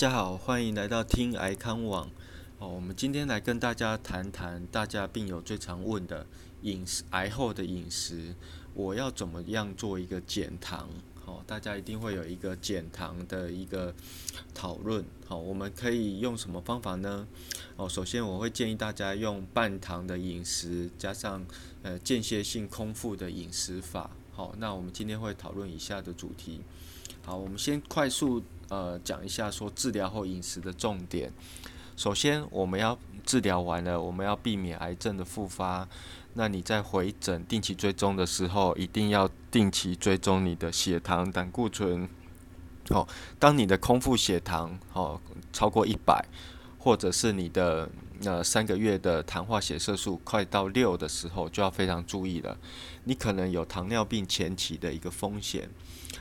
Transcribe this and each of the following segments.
大家好，欢迎来到听癌康网。哦，我们今天来跟大家谈谈大家病友最常问的饮食，癌后的饮食，我要怎么样做一个减糖？哦，大家一定会有一个减糖的一个讨论。好，我们可以用什么方法呢？哦，首先我会建议大家用半糖的饮食，加上呃间歇性空腹的饮食法。好，那我们今天会讨论以下的主题。好，我们先快速。呃，讲一下说治疗后饮食的重点。首先，我们要治疗完了，我们要避免癌症的复发。那你在回诊定期追踪的时候，一定要定期追踪你的血糖、胆固醇。好，当你的空腹血糖好超过一百，或者是你的呃三个月的糖化血色素快到六的时候，就要非常注意了。你可能有糖尿病前期的一个风险。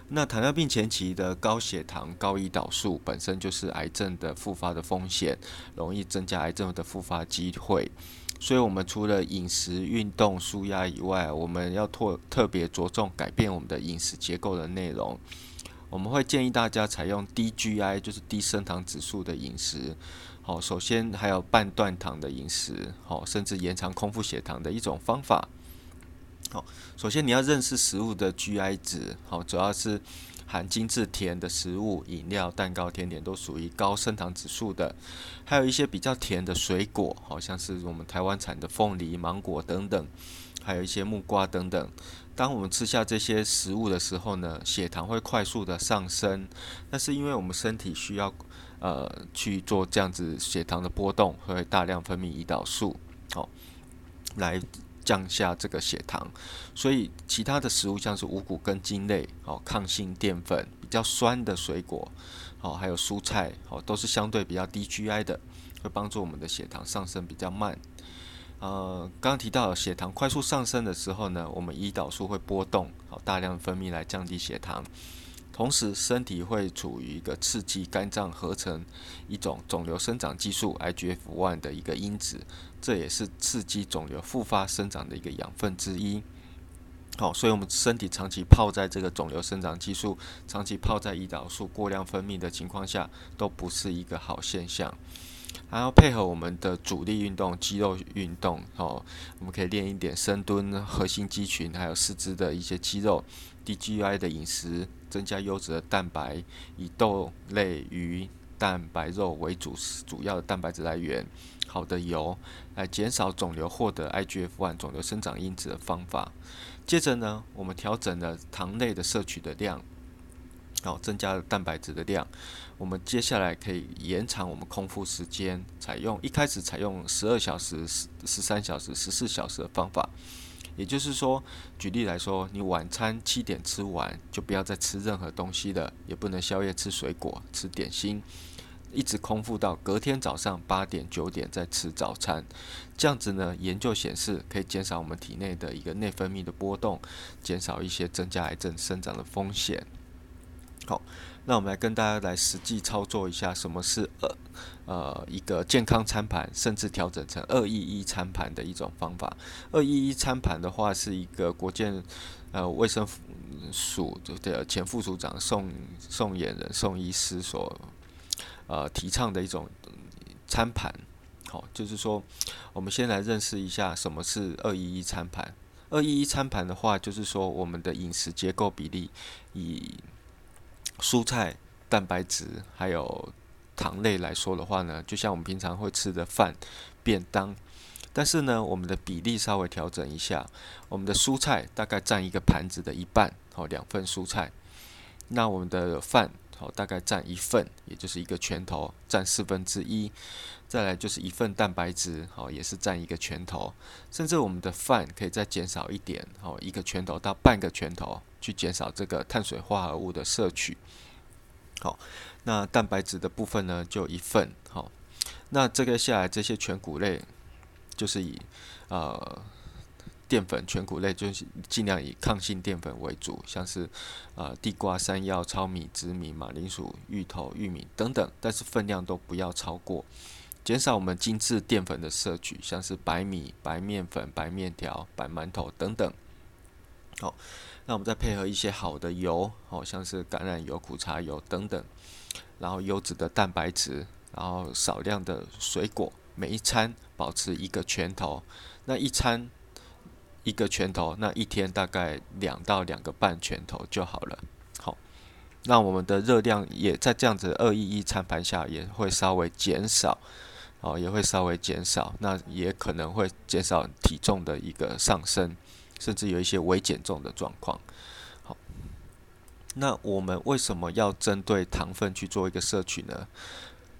那糖尿病前期的高血糖、高胰岛素本身就是癌症的复发的风险，容易增加癌症的复发机会。所以，我们除了饮食、运动、舒压以外，我们要特特别着重改变我们的饮食结构的内容。我们会建议大家采用低 GI，就是低升糖指数的饮食。好，首先还有半断糖的饮食，好，甚至延长空腹血糖的一种方法。好，首先你要认识食物的 GI 值，好，主要是含精致甜的食物、饮料、蛋糕、甜点都属于高升糖指数的，还有一些比较甜的水果，好像是我们台湾产的凤梨、芒果等等，还有一些木瓜等等。当我们吃下这些食物的时候呢，血糖会快速的上升，那是因为我们身体需要呃去做这样子血糖的波动，会大量分泌胰岛素，好，来。降下这个血糖，所以其他的食物像是五谷根茎类、哦抗性淀粉、比较酸的水果、哦还有蔬菜、哦都是相对比较低 GI 的，会帮助我们的血糖上升比较慢。呃，刚提到血糖快速上升的时候呢，我们胰岛素会波动，好大量分泌来降低血糖。同时，身体会处于一个刺激肝脏合成一种肿瘤生长激素 IGF-1 的一个因子，这也是刺激肿瘤复发生长的一个养分之一。好，所以我们身体长期泡在这个肿瘤生长激素、长期泡在胰岛素过量分泌的情况下，都不是一个好现象。还要配合我们的主力运动、肌肉运动，哦，我们可以练一点深蹲、核心肌群，还有四肢的一些肌肉。低 GI 的饮食，增加优质的蛋白，以豆类、鱼、蛋白、肉为主主要的蛋白质来源。好的油，来减少肿瘤获得 IGF-1 肿瘤生长因子的方法。接着呢，我们调整了糖类的摄取的量。好，增加了蛋白质的量。我们接下来可以延长我们空腹时间，采用一开始采用十二小时、十十三小时、十四小时的方法。也就是说，举例来说，你晚餐七点吃完，就不要再吃任何东西了，也不能宵夜吃水果、吃点心，一直空腹到隔天早上八点、九点再吃早餐。这样子呢，研究显示可以减少我们体内的一个内分泌的波动，减少一些增加癌症生长的风险。好，那我们来跟大家来实际操作一下，什么是二呃一个健康餐盘，甚至调整成二一一餐盘的一种方法。二一一餐盘的话，是一个国健呃卫生署的前副署长宋宋衍人宋医师所呃提倡的一种餐盘。好，就是说，我们先来认识一下什么是二一一餐盘。二一一餐盘的话，就是说我们的饮食结构比例以蔬菜、蛋白质还有糖类来说的话呢，就像我们平常会吃的饭、便当，但是呢，我们的比例稍微调整一下，我们的蔬菜大概占一个盘子的一半，哦，两份蔬菜，那我们的饭，好，大概占一份，也就是一个拳头，占四分之一，再来就是一份蛋白质，好，也是占一个拳头，甚至我们的饭可以再减少一点，好，一个拳头到半个拳头。去减少这个碳水化合物的摄取。好，那蛋白质的部分呢，就一份。好，那这个下来这些全谷类，就是以呃淀粉全谷类，就是尽量以抗性淀粉为主，像是呃地瓜、山药、糙米、紫米、马铃薯、芋头、玉米等等，但是分量都不要超过，减少我们精致淀粉的摄取，像是白米、白面粉、白面条、白馒头等等。好，那我们再配合一些好的油，好像是橄榄油、苦茶油等等，然后优质的蛋白质，然后少量的水果，每一餐保持一个拳头，那一餐一个拳头，那一天大概两到两个半拳头就好了。好，那我们的热量也在这样子二一一餐盘下也会稍微减少。哦，也会稍微减少，那也可能会减少体重的一个上升，甚至有一些微减重的状况。好，那我们为什么要针对糖分去做一个摄取呢？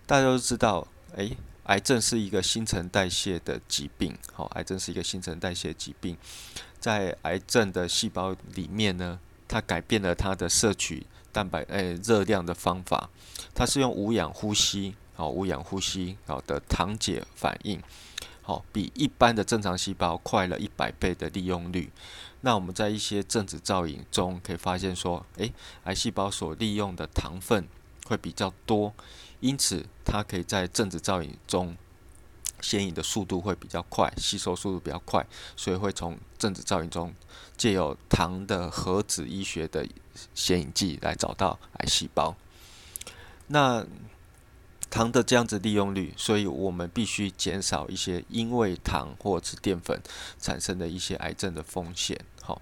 大家都知道，诶，癌症是一个新陈代谢的疾病。好，癌症是一个新陈代谢疾病，在癌症的细胞里面呢，它改变了它的摄取蛋白诶热量的方法，它是用无氧呼吸。好，无氧呼吸好的糖解反应，好比一般的正常细胞快了一百倍的利用率。那我们在一些正子造影中可以发现说，诶，癌细胞所利用的糖分会比较多，因此它可以在正子造影中显影的速度会比较快，吸收速度比较快，所以会从正子造影中借由糖的核子医学的显影剂来找到癌细胞。那糖的这样子利用率，所以我们必须减少一些因为糖或者是淀粉产生的一些癌症的风险。好，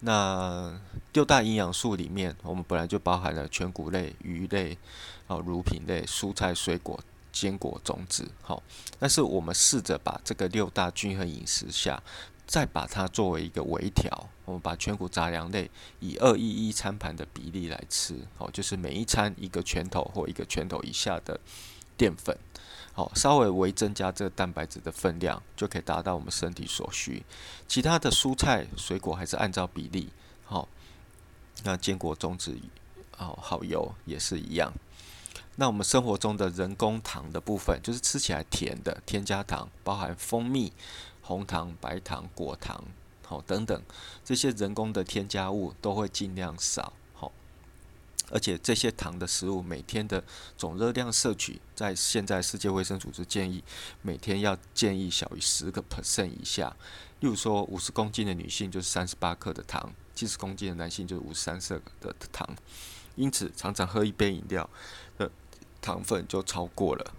那六大营养素里面，我们本来就包含了全谷类、鱼类、哦乳品类、蔬菜、水果、坚果、种子。好，但是我们试着把这个六大均衡饮食下。再把它作为一个微调，我们把全谷杂粮类以二一一餐盘的比例来吃，好，就是每一餐一个拳头或一个拳头以下的淀粉，好，稍微微增加这个蛋白质的分量，就可以达到我们身体所需。其他的蔬菜水果还是按照比例，好，那坚果种子，哦，好油也是一样。那我们生活中的人工糖的部分，就是吃起来甜的添加糖，包含蜂蜜。红糖、白糖、果糖，好等等，这些人工的添加物都会尽量少，好。而且这些糖的食物每天的总热量摄取，在现在世界卫生组织建议，每天要建议小于十个 percent 以下。例如说，五十公斤的女性就是三十八克的糖，七十公斤的男性就是五十三克的糖。因此，常常喝一杯饮料糖分就超过了。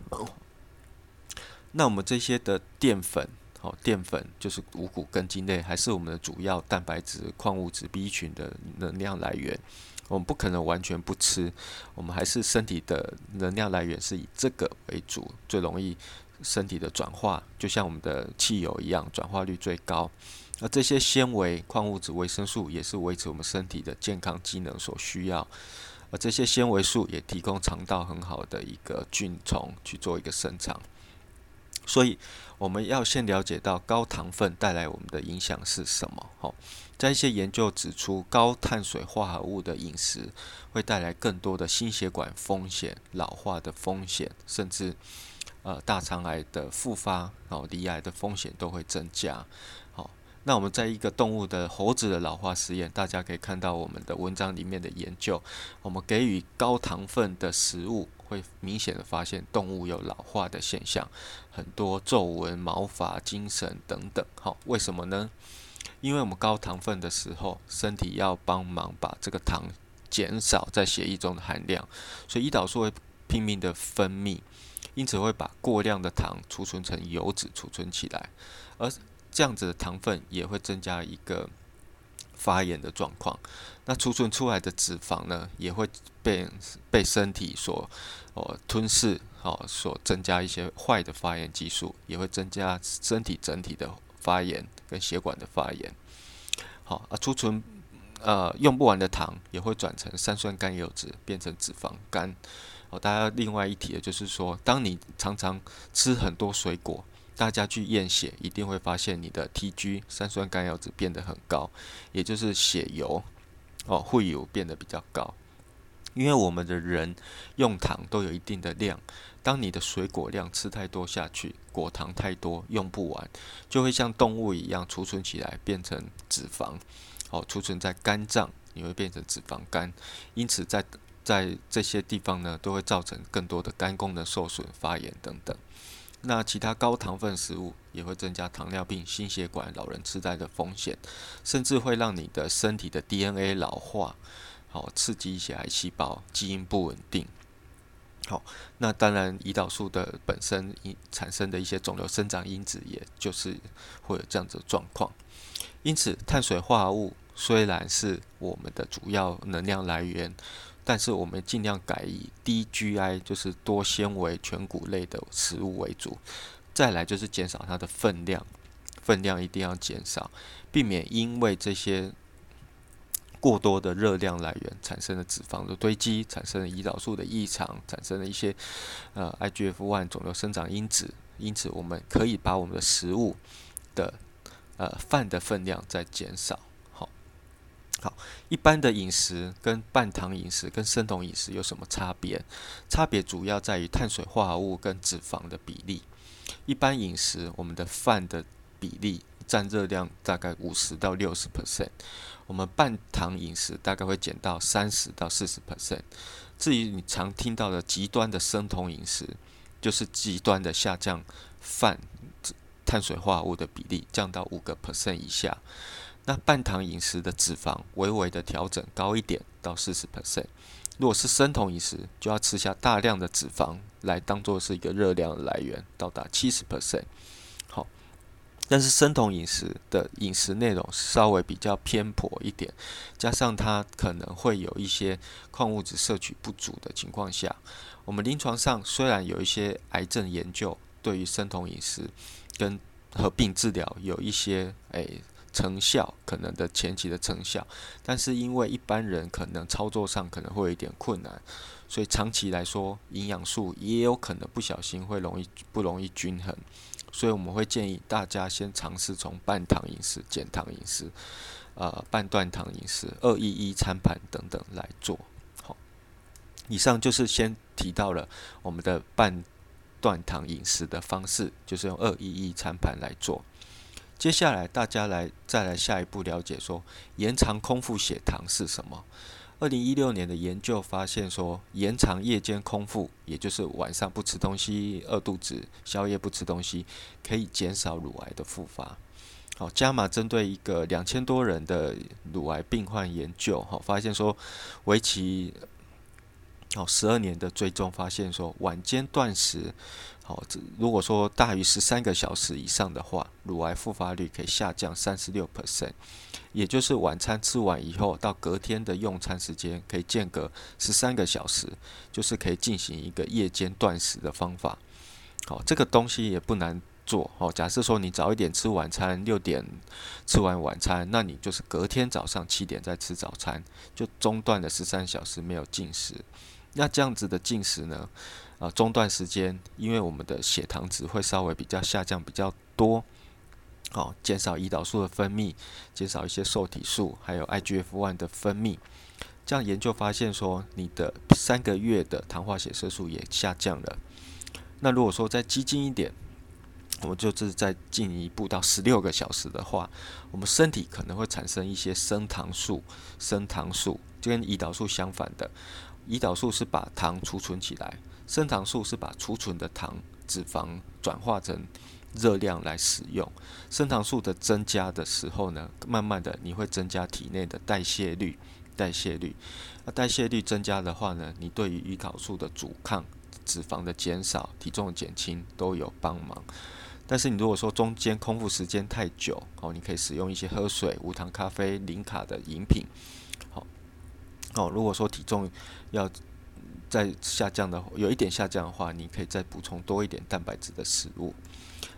那我们这些的淀粉。哦，淀粉就是五谷根茎类，还是我们的主要蛋白质、矿物质 B 群的能量来源。我们不可能完全不吃，我们还是身体的能量来源是以这个为主，最容易身体的转化，就像我们的汽油一样，转化率最高。那这些纤维、矿物质、维生素也是维持我们身体的健康机能所需要。这些纤维素也提供肠道很好的一个菌虫去做一个生长。所以我们要先了解到高糖分带来我们的影响是什么。好，在一些研究指出，高碳水化合物的饮食会带来更多的心血管风险、老化的风险，甚至呃大肠癌的复发、哦离癌的风险都会增加。好，那我们在一个动物的猴子的老化实验，大家可以看到我们的文章里面的研究，我们给予高糖分的食物。会明显的发现动物有老化的现象，很多皱纹、毛发、精神等等。好，为什么呢？因为我们高糖分的时候，身体要帮忙把这个糖减少在血液中的含量，所以胰岛素会拼命的分泌，因此会把过量的糖储存成油脂储存起来，而这样子的糖分也会增加一个。发炎的状况，那储存出来的脂肪呢，也会被被身体所哦吞噬，哦所增加一些坏的发炎激素，也会增加身体整体的发炎跟血管的发炎。好啊，储存呃用不完的糖也会转成三酸甘油脂，变成脂肪肝。哦，大家另外一提的就是说，当你常常吃很多水果。大家去验血，一定会发现你的 TG 三酸甘油脂变得很高，也就是血油哦，会油变得比较高。因为我们的人用糖都有一定的量，当你的水果量吃太多下去，果糖太多用不完，就会像动物一样储存起来变成脂肪，哦，储存在肝脏，你会变成脂肪肝。因此，在在这些地方呢，都会造成更多的肝功能受损、发炎等等。那其他高糖分食物也会增加糖尿病、心血管、老人痴呆的风险，甚至会让你的身体的 DNA 老化，好刺激一些癌细胞，基因不稳定。好，那当然，胰岛素的本身产生的一些肿瘤生长因子，也就是会有这样子的状况。因此，碳水化合物虽然是我们的主要能量来源，但是我们尽量改以低 GI，就是多纤维全谷类的食物为主。再来就是减少它的分量，分量一定要减少，避免因为这些。过多的热量来源产生的脂肪的堆积，产生了胰岛素的异常，产生了一些呃 IGF-1 肿瘤生长因子。因此，我们可以把我们的食物的呃饭的分量再减少。好，一般的饮食跟半糖饮食跟生酮饮食有什么差别？差别主要在于碳水化合物跟脂肪的比例。一般饮食，我们的饭的比例占热量大概五十到六十 percent。我们半糖饮食大概会减到三十到四十 percent。至于你常听到的极端的生酮饮食，就是极端的下降饭碳水化合物的比例，降到五个 percent 以下。那半糖饮食的脂肪微微的调整高一点到四十 percent。如果是生酮饮食，就要吃下大量的脂肪来当做是一个热量来源，到达七十 percent。好但是生酮饮食的饮食内容稍微比较偏颇一点，加上它可能会有一些矿物质摄取不足的情况下，我们临床上虽然有一些癌症研究对于生酮饮食跟合并治疗有一些诶成效，可能的前期的成效，但是因为一般人可能操作上可能会有一点困难，所以长期来说营养素也有可能不小心会容易不容易均衡。所以我们会建议大家先尝试从半糖饮食、减糖饮食、呃半断糖饮食、二一一餐盘等等来做。好，以上就是先提到了我们的半断糖饮食的方式，就是用二一一餐盘来做。接下来大家来再来下一步了解说延长空腹血糖是什么。二零一六年的研究发现说，延长夜间空腹，也就是晚上不吃东西、饿肚子、宵夜不吃东西，可以减少乳癌的复发。好，加码针对一个两千多人的乳癌病患研究，好，发现说，为期好十二年的追踪，发现说，晚间断食。好，这如果说大于十三个小时以上的话，乳癌复发率可以下降三十六 percent，也就是晚餐吃完以后到隔天的用餐时间可以间隔十三个小时，就是可以进行一个夜间断食的方法。好，这个东西也不难做。好，假设说你早一点吃晚餐，六点吃完晚餐，那你就是隔天早上七点再吃早餐，就中断了十三小时没有进食。那这样子的进食呢？啊，中断时间，因为我们的血糖值会稍微比较下降比较多，好，减少胰岛素的分泌，减少一些受体素，还有 IGF-1 的分泌。这样研究发现说，你的三个月的糖化血色素也下降了。那如果说再激进一点，我们就是再进一步到十六个小时的话，我们身体可能会产生一些升糖素，升糖素就跟胰岛素相反的，胰岛素是把糖储存起来。升糖素是把储存的糖脂肪转化成热量来使用。升糖素的增加的时候呢，慢慢的你会增加体内的代谢率，代谢率。那代谢率增加的话呢，你对于胰岛素的阻抗、脂肪的减少、体重的减轻都有帮忙。但是你如果说中间空腹时间太久，哦，你可以使用一些喝水、无糖咖啡、零卡的饮品。哦，如果说体重要。再下降的，有一点下降的话，你可以再补充多一点蛋白质的食物。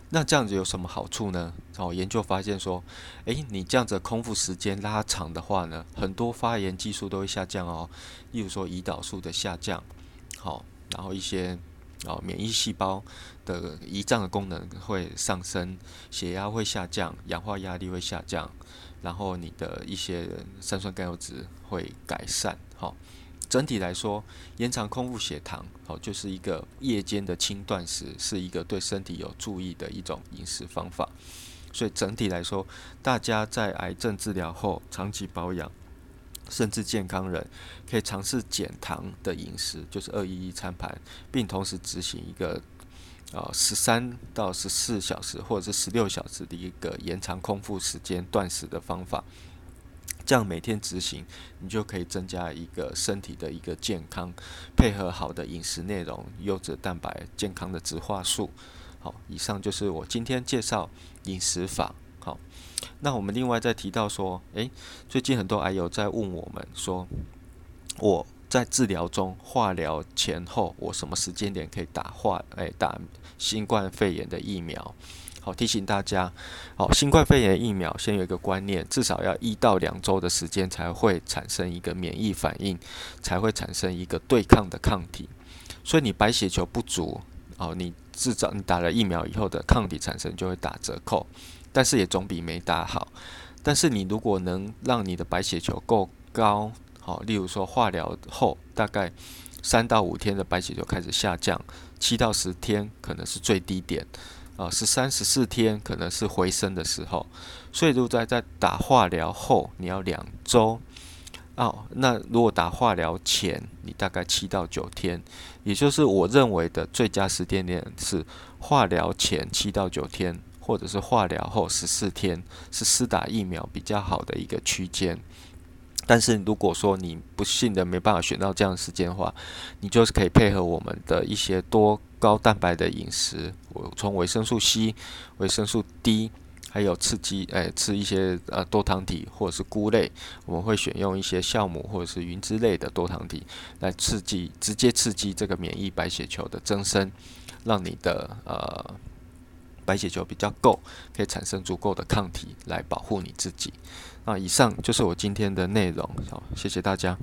那这样子有什么好处呢？哦，研究发现说，诶，你这样子空腹时间拉长的话呢，很多发炎技术都会下降哦。例如说胰岛素的下降，好，然后一些哦免疫细胞的胰脏的功能会上升，血压会下降，氧化压力会下降，然后你的一些三酸甘油脂会改善，好。整体来说，延长空腹血糖，哦，就是一个夜间的轻断食，是一个对身体有注意的一种饮食方法。所以整体来说，大家在癌症治疗后长期保养，甚至健康人，可以尝试减糖的饮食，就是二一一餐盘，并同时执行一个啊十三到十四小时或者是十六小时的一个延长空腹时间断食的方法。这样每天执行，你就可以增加一个身体的一个健康，配合好的饮食内容、优质蛋白、健康的植化素。好，以上就是我今天介绍饮食法。好，那我们另外再提到说，诶，最近很多癌友在问我们说，我在治疗中，化疗前后，我什么时间点可以打化？诶，打新冠肺炎的疫苗？好，提醒大家，好，新冠肺炎疫苗先有一个观念，至少要一到两周的时间才会产生一个免疫反应，才会产生一个对抗的抗体。所以你白血球不足，哦，你制造你打了疫苗以后的抗体产生就会打折扣，但是也总比没打好。但是你如果能让你的白血球够高，好，例如说化疗后大概三到五天的白血球开始下降，七到十天可能是最低点。啊，十三、十四天可能是回升的时候，所以如果在在打化疗后，你要两周哦。那如果打化疗前，你大概七到九天，也就是我认为的最佳时间点是化疗前七到九天，或者是化疗后十四天，是施打疫苗比较好的一个区间。但是如果说你不幸的没办法选到这样的时间的话，你就是可以配合我们的一些多高蛋白的饮食，我从维生素 C、维生素 D，还有刺激，诶，吃一些呃多糖体或者是菇类，我们会选用一些酵母或者是云之类的多糖体来刺激，直接刺激这个免疫白血球的增生，让你的呃。白血球比较够，可以产生足够的抗体来保护你自己。那以上就是我今天的内容，好，谢谢大家。